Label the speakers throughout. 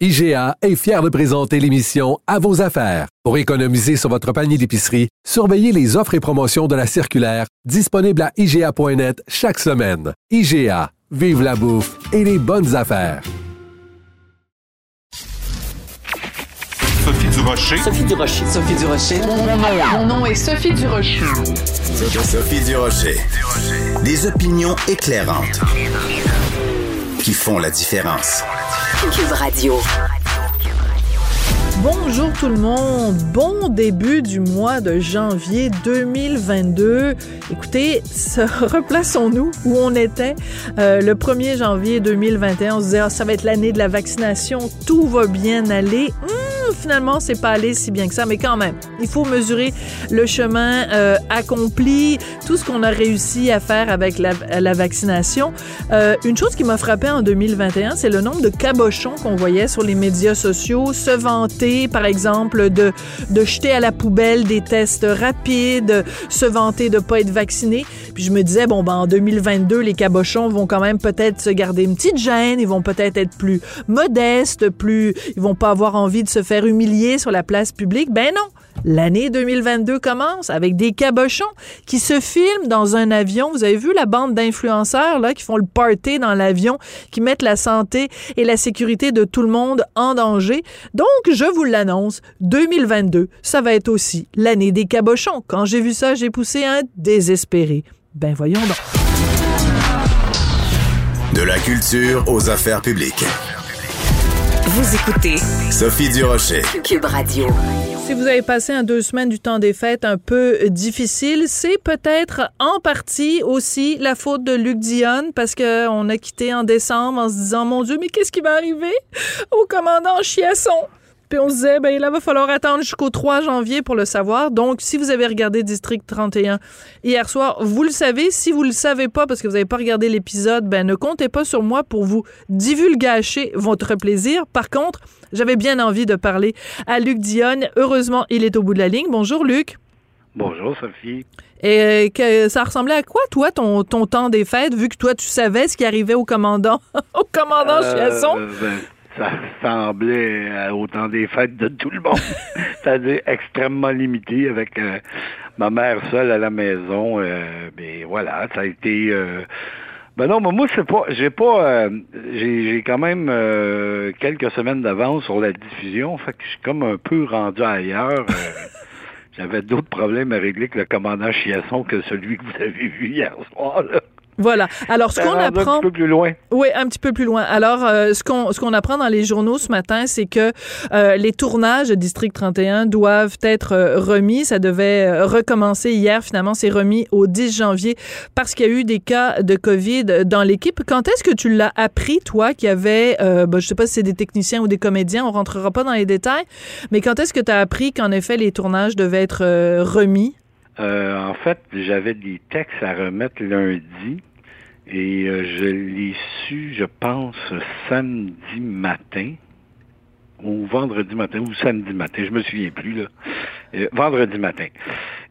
Speaker 1: IGA est fier de présenter l'émission À vos affaires. Pour économiser sur votre panier d'épicerie, surveillez les offres et promotions de la circulaire disponible à IGA.net chaque semaine. IGA, vive la bouffe et les bonnes affaires.
Speaker 2: Sophie Durocher.
Speaker 3: Sophie Durocher. Sophie Durocher.
Speaker 4: Mon nom est Sophie Durocher.
Speaker 5: Sophie Durocher. Des opinions éclairantes qui font la différence.
Speaker 6: Cube Radio.
Speaker 7: Bonjour tout le monde, bon début du mois de janvier 2022. Écoutez, replaçons-nous où on était euh, le 1er janvier 2021. On se disait, ah, ça va être l'année de la vaccination, tout va bien aller. Finalement, c'est pas allé si bien que ça, mais quand même, il faut mesurer le chemin euh, accompli, tout ce qu'on a réussi à faire avec la, la vaccination. Euh, une chose qui m'a frappé en 2021, c'est le nombre de cabochons qu'on voyait sur les médias sociaux se vanter, par exemple, de, de jeter à la poubelle des tests rapides, se vanter de pas être vacciné. Puis je me disais, bon, ben, en 2022, les cabochons vont quand même peut-être se garder une petite gêne, ils vont peut-être être plus modestes, plus, ils vont pas avoir envie de se faire sur la place publique? Ben non! L'année 2022 commence avec des cabochons qui se filment dans un avion. Vous avez vu la bande d'influenceurs là qui font le party dans l'avion, qui mettent la santé et la sécurité de tout le monde en danger. Donc, je vous l'annonce, 2022, ça va être aussi l'année des cabochons. Quand j'ai vu ça, j'ai poussé un désespéré. Ben voyons donc.
Speaker 5: De la culture aux affaires publiques.
Speaker 6: Vous écoutez
Speaker 5: Sophie Durocher.
Speaker 6: Cube Radio.
Speaker 7: Si vous avez passé un deux semaines du temps des fêtes un peu difficile, c'est peut-être en partie aussi la faute de Luc Dion parce que on a quitté en décembre en se disant mon Dieu mais qu'est-ce qui va arriver? Au commandant Chiasson. Puis on se disait, ben là, va falloir attendre jusqu'au 3 janvier pour le savoir. Donc, si vous avez regardé District 31 hier soir, vous le savez. Si vous le savez pas parce que vous n'avez pas regardé l'épisode, ben ne comptez pas sur moi pour vous divulgacher votre plaisir. Par contre, j'avais bien envie de parler à Luc Dionne. Heureusement, il est au bout de la ligne. Bonjour, Luc.
Speaker 8: Bonjour, Sophie.
Speaker 7: Et euh, que, ça ressemblait à quoi, toi, ton, ton temps des fêtes, vu que toi, tu savais ce qui arrivait au commandant, au commandant Chiasson?
Speaker 8: Euh, ben, ça semblait euh, au temps des fêtes de tout le monde. C'est-à-dire extrêmement limité avec euh, ma mère seule à la maison. Euh, mais voilà, ça a été. euh, ben non, mais moi c'est pas, j'ai pas, euh, j'ai j'ai quand même euh, quelques semaines d'avance sur la diffusion, fait que je suis comme un peu rendu ailleurs. euh, J'avais d'autres problèmes à régler que le commandant Chiasson que celui que vous avez vu hier soir. Là.
Speaker 7: Voilà. Alors, ce qu'on apprend...
Speaker 8: un petit peu plus loin.
Speaker 7: Oui, un petit peu plus loin. Alors, euh, ce qu'on ce qu'on apprend dans les journaux ce matin, c'est que euh, les tournages de District 31 doivent être euh, remis. Ça devait euh, recommencer hier. Finalement, c'est remis au 10 janvier parce qu'il y a eu des cas de COVID dans l'équipe. Quand est-ce que tu l'as appris, toi, qu'il y avait, euh, ben, je sais pas si c'est des techniciens ou des comédiens, on rentrera pas dans les détails, mais quand est-ce que tu as appris qu'en effet, les tournages devaient être remis?
Speaker 8: Euh, en fait, j'avais des textes à remettre lundi et euh, je l'ai su, je pense, samedi matin ou vendredi matin ou samedi matin, je me souviens plus là. Euh, vendredi matin.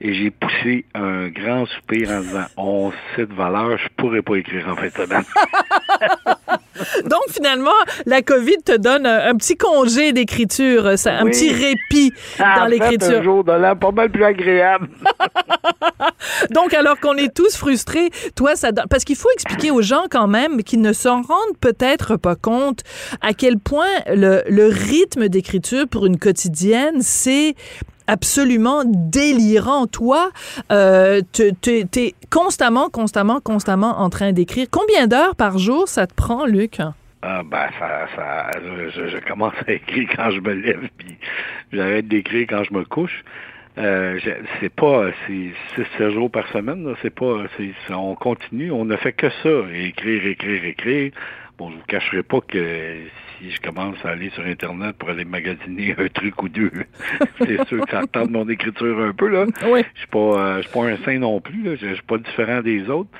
Speaker 8: Et j'ai poussé un grand soupir en disant on sait de valeur, je pourrais pas écrire en fin de semaine.
Speaker 7: Donc, finalement, la COVID te donne un, un petit congé d'écriture, un
Speaker 8: Oui.
Speaker 7: petit répit dans l'écriture.
Speaker 8: un jour de l'an pas mal plus agréable.
Speaker 7: Donc, alors qu'on est tous frustrés, toi, ça donne... Parce qu'il faut expliquer aux gens quand même qui ne s'en rendent peut-être pas compte à quel point le, le rythme d'écriture pour une quotidienne, c'est absolument délirant. Toi, euh, tu es constamment, constamment, constamment en train d'écrire. Combien d'heures par jour ça te prend, Luc?
Speaker 8: Ah ben ça, ça je, commence à écrire quand je me lève, puis j'arrête d'écrire quand je me couche. Euh, c'est pas c'est six sept jours par semaine, c'est pas on continue, on ne fait que ça, écrire, écrire, écrire. Bon, je vous cacherai pas que si je commence à aller sur Internet pour aller magasiner un truc ou deux, c'est sûr que ça tente mon écriture un peu, là.
Speaker 7: Oui.
Speaker 8: Je suis pas, euh, je suis pas un saint non plus, là. Je je suis pas différent des autres.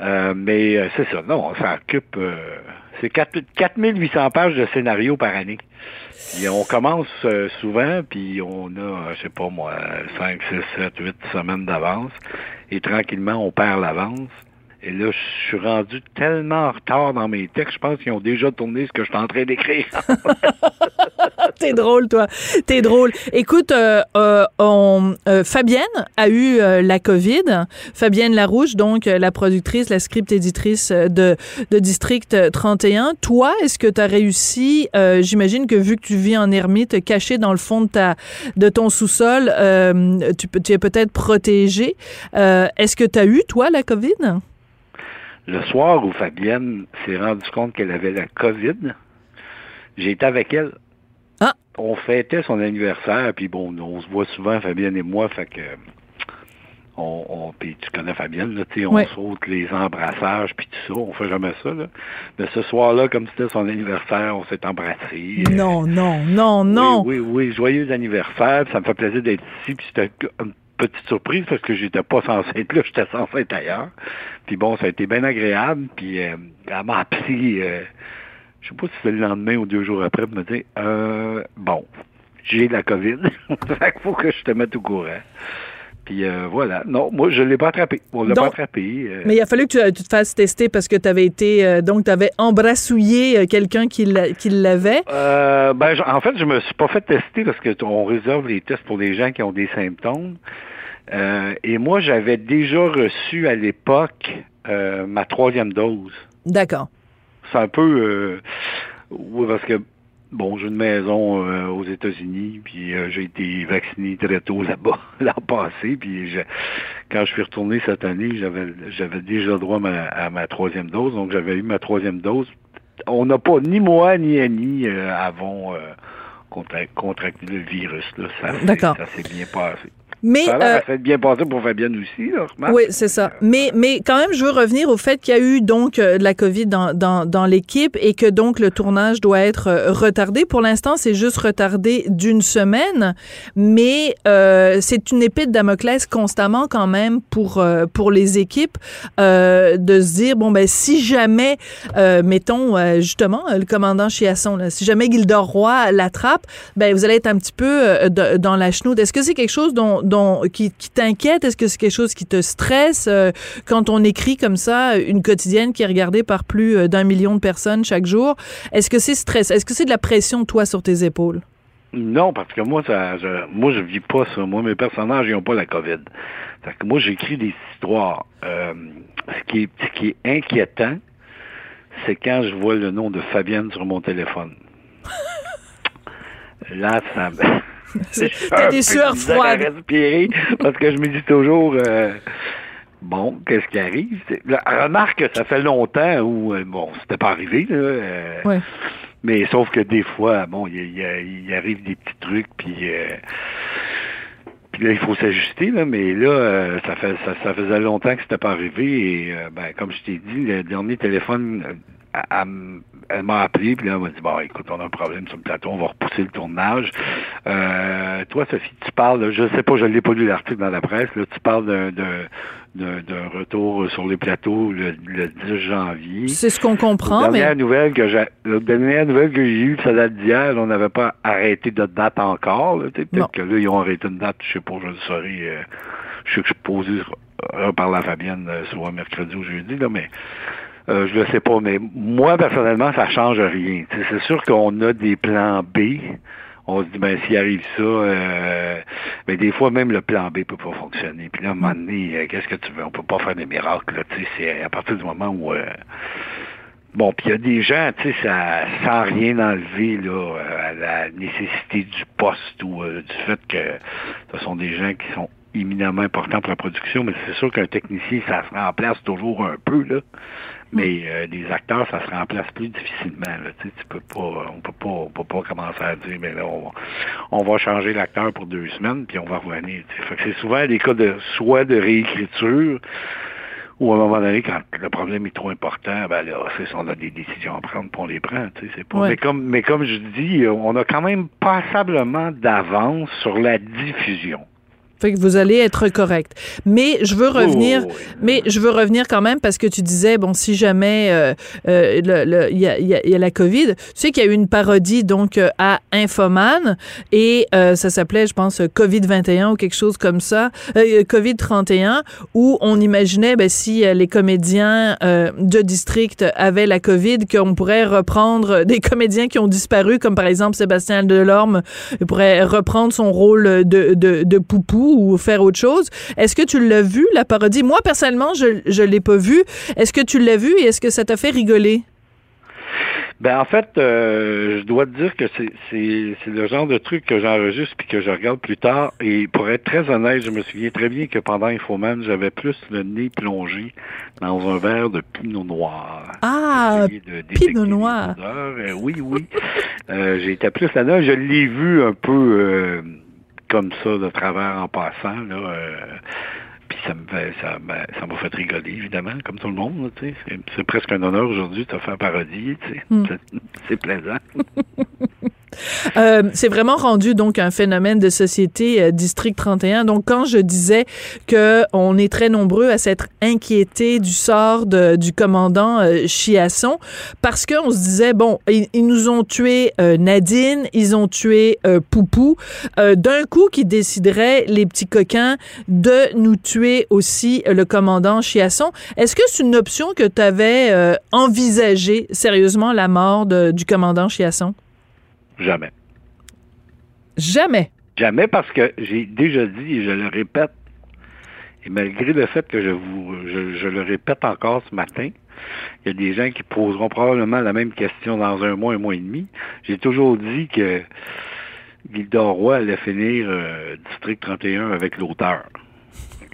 Speaker 8: Euh, mais euh, c'est ça, non, on s'en occupe. euh, c'est 4 4800 pages de scénario par année. Et on commence euh, souvent, puis on a, euh, je sais pas moi, 5, 6, 7, 8 semaines d'avance. Et tranquillement, on perd l'avance. Et là, je suis rendu tellement en retard dans mes textes, je pense qu'ils ont déjà tourné ce que je suis en train d'écrire.
Speaker 7: T'es drôle, toi. T'es drôle. Écoute, euh, euh, on, euh, Fabienne a eu euh, la COVID. Fabienne Larouche, donc euh, la productrice, la script éditrice de, de District 31. Toi, est-ce que tu as réussi, j'imagine que vu que tu vis en ermite, caché dans le fond de, ta, de ton sous-sol, tu, tu es peut-être protégé. Est-ce que tu as eu, toi, la COVID?
Speaker 8: Le soir où Fabienne s'est rendue compte qu'elle avait la COVID, j'ai été avec elle.
Speaker 7: Ah.
Speaker 8: On fêtait son anniversaire, puis bon, on se voit souvent, Fabienne et moi, fait que on, on puis tu connais Fabienne, là, tu sais, on
Speaker 7: Ouais.
Speaker 8: saute les embrassages, puis tout ça, on fait jamais ça, là. Mais ce soir-là, comme c'était son anniversaire, on s'est embrassés. Euh,
Speaker 7: Non, non, non, non.
Speaker 8: Oui, oui, oui, joyeux anniversaire, ça me fait plaisir d'être ici, puis c'était petite surprise parce que j'étais pas censé être là, j'étais censé être ailleurs. Puis bon, ça a été bien agréable, puis euh, elle m'a appelé, euh, je sais pas si c'était le lendemain ou deux jours après, pour me dire, euh, bon, j'ai la COVID, fait qu'il faut que je te mette au courant. Puis euh, voilà, non, moi je l'ai pas attrapé, on l'a
Speaker 7: Donc-
Speaker 8: pas attrapé. euh,
Speaker 7: Mais il a fallu que tu, tu te fasses tester parce que tu avais été, euh, donc tu avais embrassouillé euh, quelqu'un qui l'a- qui l'avait.
Speaker 8: Euh, ben, en fait, je me suis pas fait tester parce que t- on réserve les tests pour les gens qui ont des symptômes. Euh, et moi, j'avais déjà reçu à l'époque euh, ma troisième dose.
Speaker 7: D'accord.
Speaker 8: C'est un peu, euh, oui, parce que bon, j'ai une maison euh, aux États-Unis, puis euh, j'ai été vacciné très tôt là-bas l'an passé, puis je- quand je suis retourné cette année, j'avais j'avais déjà droit à ma, à ma troisième dose, donc j'avais eu ma troisième dose. On n'a pas ni moi ni Annie euh, avons euh, contra- contracté le virus là. Ça s'est bien passé.
Speaker 7: Mais
Speaker 8: Ça
Speaker 7: euh,
Speaker 8: ça bien passé pour Fabienne aussi, là.
Speaker 7: oui, c'est ça. Mais mais quand même, je veux revenir au fait qu'il y a eu donc euh, de la COVID dans dans, dans l'équipe et que donc le tournage doit être euh, retardé. Pour l'instant, c'est juste retardé d'une semaine, mais euh, c'est une épée de Damoclès constamment quand même pour euh, pour les équipes euh, de se dire bon ben si jamais euh, mettons euh, justement euh, le commandant Chiasson, là, si jamais Gildor Roy l'attrape, ben vous allez être un petit peu euh, dans la chenoute. Est-ce que c'est quelque chose dont, dont qui, qui t'inquiète? Est-ce que c'est quelque chose qui te stresse? Euh, quand on écrit comme ça une quotidienne qui est regardée par plus euh, d'un million de personnes chaque jour Est-ce que c'est stress? Est-ce que c'est de la pression toi sur tes épaules?
Speaker 8: Non, parce que moi, ça, je, moi, je vis pas ça. Moi, mes personnages, ils n'ont pas la COVID. Fait que moi, j'écris des histoires. Euh, ce, qui est, ce qui est inquiétant, c'est quand je vois le nom de Fabienne sur mon téléphone. Là, ça me...
Speaker 7: T'as des sueurs
Speaker 8: de misère à
Speaker 7: froides.
Speaker 8: respirer parce que je me dis toujours, euh, bon, qu'est-ce qui arrive? Là, remarque que ça fait longtemps où, euh, bon, c'était pas arrivé, là. euh,
Speaker 7: Ouais.
Speaker 8: mais sauf que des fois, bon, il arrive des petits trucs, puis euh, puis là, il faut s'ajuster, là, mais là, euh, ça, fait, ça, ça faisait longtemps que c'était pas arrivé, et euh, ben, comme je t'ai dit, le dernier téléphone, elle m- elle m'a appelé, puis là, elle m'a dit, bon, écoute, on a un problème sur le plateau, on va repousser le tournage. Euh, toi, Sophie, tu parles, je sais pas, je l'ai pas lu l'article dans la presse, là, tu parles d'un- d'un retour sur les plateaux le, le 10 janvier.
Speaker 7: C'est ce qu'on comprend,
Speaker 8: La
Speaker 7: mais
Speaker 8: dernière nouvelle que j'ai, la dernière nouvelle que j'ai eue, ça date d'hier, on n'avait pas arrêté de date encore. Peut-être que là, ils ont arrêté une date, je sais pas, je le saurai. euh, je sais que je suis posé reparler à Fabienne euh, soit mercredi ou jeudi, là, mais euh, je le sais pas. Mais moi, personnellement, ça change rien. C'est sûr qu'on a des plans B. On se dit, ben, s'il arrive ça, euh, ben, des fois, même le plan B peut pas fonctionner. Puis là, à un moment donné, euh, qu'est-ce que tu veux? On peut pas faire des miracles, c'est à partir du moment où, euh, Bon, puis il y a des gens, tu sais, ça, sans rien enlever là, euh, à la nécessité du poste ou du fait que ce sont des gens qui sont éminemment importants pour la production, mais c'est sûr qu'un technicien, ça se remplace toujours un peu, là. Mais euh, des acteurs, ça se remplace plus difficilement. Là. Tu, sais, tu peux pas, on peut pas, on peut pas commencer à dire, mais là, on, va- on va changer l'acteur pour deux semaines, puis on va revenir. tu sais. C'est souvent des cas de soit de réécriture ou à un moment donné, quand le problème est trop important, ben là, c'est on a des décisions à prendre, puis on les prend. Tu sais, c'est pas.
Speaker 7: Ouais.
Speaker 8: Mais comme, mais comme je dis, on a quand même passablement d'avance sur la diffusion.
Speaker 7: Fait que vous allez être correct. Mais je veux revenir,
Speaker 8: Oh,
Speaker 7: mais je veux revenir quand même parce que tu disais, bon, si jamais euh, euh, le- le- il y, a, il y a- il y a la COVID, tu sais qu'il y a eu une parodie donc euh, à Infoman et euh, ça s'appelait, je pense, COVID-21 ou quelque chose comme ça, euh, COVID-31, où on imaginait, ben, si euh, les comédiens euh, de district avaient la COVID, qu'on pourrait reprendre des comédiens qui ont disparu, comme par exemple Sébastien Delorme, il pourrait reprendre son rôle de, de, de poupou ou faire autre chose. Est-ce que tu l'as vu, la parodie? Moi, personnellement, je je l'ai pas vu. Est-ce que tu l'as vu et est-ce que ça t'a fait rigoler?
Speaker 8: Ben en fait, euh, je dois te dire que c'est le genre de truc que j'enregistre puis que je regarde plus tard. Et pour être très honnête, je me souviens très bien que pendant Infoman, j'avais plus le nez plongé dans un verre de pinot noir.
Speaker 7: Ah, Pinot Noir.
Speaker 8: Euh, oui, oui. Euh, J'étais plus là-dedans. Je l'ai vu un peu comme ça de travers en passant. Là, euh, puis ça me fait, ça m'a ça m'a fait rigoler, évidemment, comme tout le monde. là, tu sais. C'est c'est presque un honneur aujourd'hui de te faire parodier. tu sais.
Speaker 7: Hmm.
Speaker 8: C'est- C'est plaisant.
Speaker 7: Euh, c'est vraiment rendu donc un phénomène de société euh, District 31. Donc quand je disais que on est très nombreux à s'être inquiétés du sort de- du commandant euh, Chiasson parce que on se disait bon ils, nous ont tué Nadine, ils ont tué Poupou, d'un coup qui décideraient les petits coquins de nous tuer aussi le commandant Chiasson. Est-ce que c'est une option que tu avais envisagé sérieusement la mort du commandant Chiasson?
Speaker 8: Jamais.
Speaker 7: Jamais.
Speaker 8: Jamais parce que j'ai déjà dit et je le répète, et malgré le fait que je vous je, je le répète encore ce matin, il y a des gens qui poseront probablement la même question dans un mois, un mois et demi. J'ai toujours dit que Gilda Roy allait finir euh, District 31 avec l'auteur.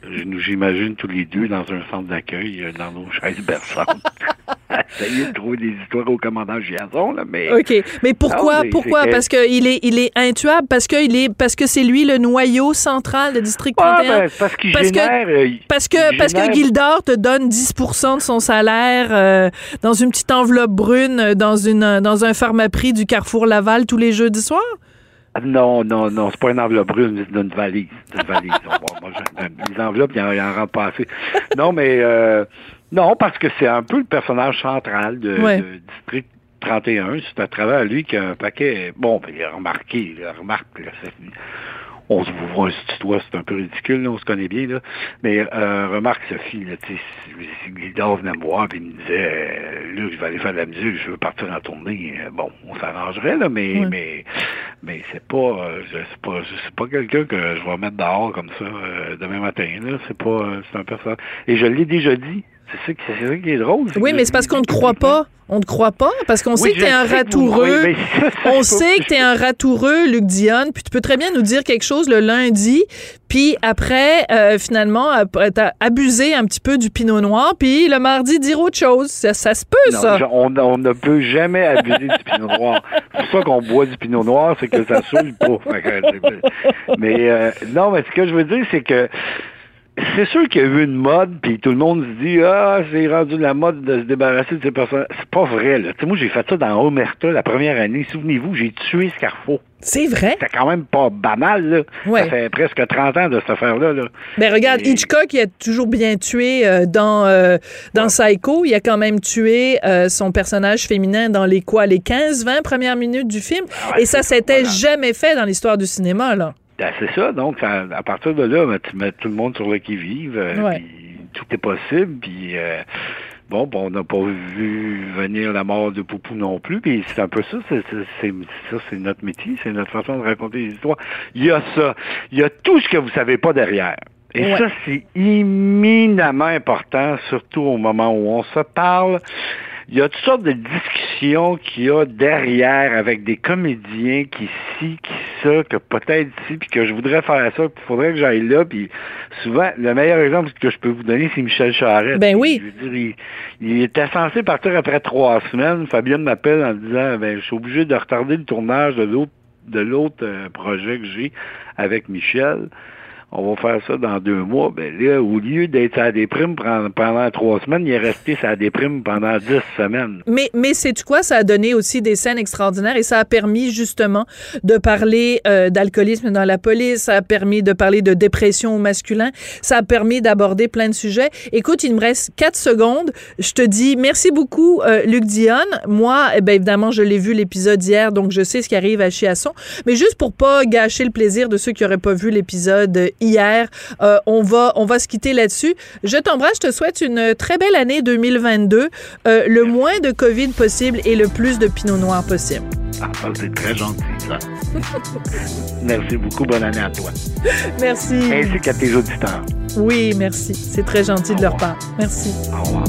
Speaker 8: Je- Nous, j'imagine tous les deux dans un centre d'accueil, euh, dans nos chaises berçantes. Essayer de trouver des histoires au commandant Giazon, là, mais...
Speaker 7: OK. Mais pourquoi?
Speaker 8: Non,
Speaker 7: pourquoi?
Speaker 8: que-
Speaker 7: Parce qu'il est, il est intuable? Parce que, il est, parce que c'est lui le noyau central de District
Speaker 8: Ah,
Speaker 7: 31?
Speaker 8: ben, parce qu'il
Speaker 7: Parce que-
Speaker 8: génère... euh, il-
Speaker 7: Parce que,
Speaker 8: il
Speaker 7: parce que Gildor te donne 10% de son salaire euh, dans une petite enveloppe brune euh, dans, une, euh, dans un pharmaprix du Carrefour Laval tous les jeudis soirs?
Speaker 8: Ah, Non, non, non, c'est pas une enveloppe brune, c'est une valise. Une valise. Moi, je- les enveloppes, il en, il en rend pas assez. Non, mais euh, non, parce que c'est un peu le personnage central de,
Speaker 7: Ouais.
Speaker 8: de District 31. C'est à travers lui qu'il y a un paquet. Bon, ben, il a remarqué, il a remarqué. là, on se voit, se tutoie, c'est un peu ridicule, là, on se connaît bien, là. Mais euh, remarque, Sophie, là, tu sais, si- si Guildard venait me voir et il me disait euh, Luc, je vais aller faire de la musique, je veux partir en tournée. Euh, Bon, on s'arrangerait, là, mais
Speaker 7: Ouais.
Speaker 8: mais mais c'est pas euh, je- c'est pas je- c'est pas quelqu'un que je vais mettre dehors comme ça euh, demain matin, là. C'est pas euh, c'est un personnage. Et je l'ai déjà dit. C'est ça, qui- c'est ça qui est drôle.
Speaker 7: Oui, mais c'est parce qu'on ne croit pas. On ne croit pas parce qu'on sait que t'es un ratoureux. On sait que t'es un ratoureux, Luc Dionne, puis tu peux très bien nous dire quelque chose le lundi, puis après, euh, finalement, après, t'as abusé un petit peu du pinot noir, puis le mardi dire autre chose. Ça, ça se peut,
Speaker 8: Non,
Speaker 7: ça.
Speaker 8: on, on ne peut jamais abuser du pinot noir. C'est pour ça qu'on boit du pinot noir, c'est que ça saoule pas. Mais euh, non, mais ce que je veux dire, c'est que c'est sûr qu'il y a eu une mode, puis tout le monde se dit Ah, c'est rendu la mode de se débarrasser de ces personnes. C'est pas vrai, là. Tu sais, moi, j'ai fait ça dans Omerta la première année. Souvenez-vous, j'ai tué Scarfo.
Speaker 7: C'est vrai?
Speaker 8: C'était quand même pas banal, là.
Speaker 7: Ouais.
Speaker 8: Ça fait presque 30 ans de cette affaire-là, là.
Speaker 7: Ben regarde,
Speaker 8: Et-
Speaker 7: Hitchcock, il a toujours bien tué euh, dans euh, dans Psycho. Il a quand même tué euh, son personnage féminin dans les quoi, les 15-20 premières minutes du film.
Speaker 8: Ouais,
Speaker 7: Et ça, s'était
Speaker 8: voilà.
Speaker 7: jamais fait dans l'histoire du cinéma, là.
Speaker 8: Ben, c'est ça, donc à partir de là, ben, tu mets tout le monde sur le qui-vive, euh,
Speaker 7: Ouais.
Speaker 8: tout est possible, puis euh, bon, ben, on n'a pas vu venir la mort de Poupou non plus, puis c'est un peu ça, c'est, c'est, c'est- ça, c'est notre métier, c'est notre façon de raconter les histoires. Il y a ça, il y a tout ce que vous savez pas derrière. Et
Speaker 7: Ouais.
Speaker 8: ça, c'est éminemment important, surtout au moment où on se parle. Il y a toutes sortes de discussions qu'il y a derrière avec des comédiens qui ci, qui ça, que peut-être ci, puis que je voudrais faire ça, puis il faudrait que j'aille là, puis souvent, le meilleur exemple que je peux vous donner, c'est Michel Charette.
Speaker 7: Ben oui.
Speaker 8: Je veux dire, il, il était censé partir après trois semaines. Fabienne m'appelle en disant, ben, je suis obligé de retarder le tournage de l'autre de l'autre euh, projet que j'ai avec Michel. On va faire ça dans deux mois. Ben là, au lieu d'être à la déprime pendant trois semaines, il est resté à la déprime pendant dix semaines.
Speaker 7: Mais, mais c'est quoi? Ça a donné aussi des scènes extraordinaires et ça a permis justement de parler euh, d'alcoolisme dans la police, ça a permis de parler de dépression au masculin, ça a permis d'aborder plein de sujets. Écoute, il me reste quatre secondes. Je te dis merci beaucoup, euh, Luc Dionne. Moi, eh ben, évidemment, je l'ai vu l'épisode hier, donc je sais ce qui arrive à Chiasson. Mais juste pour pas gâcher le plaisir de ceux qui n'auraient pas vu l'épisode hier, euh, on, va, on va se quitter là-dessus. Je t'embrasse, je te souhaite une très belle année 2022, euh, le moins de COVID possible et le plus de Pinot Noir possible.
Speaker 8: Ah, c'est très gentil, ça. merci beaucoup. Bonne année à toi.
Speaker 7: Merci.
Speaker 8: Ainsi qu'à tes auditeurs.
Speaker 7: Oui, merci. C'est très gentil de leur part. Merci.
Speaker 8: Au revoir.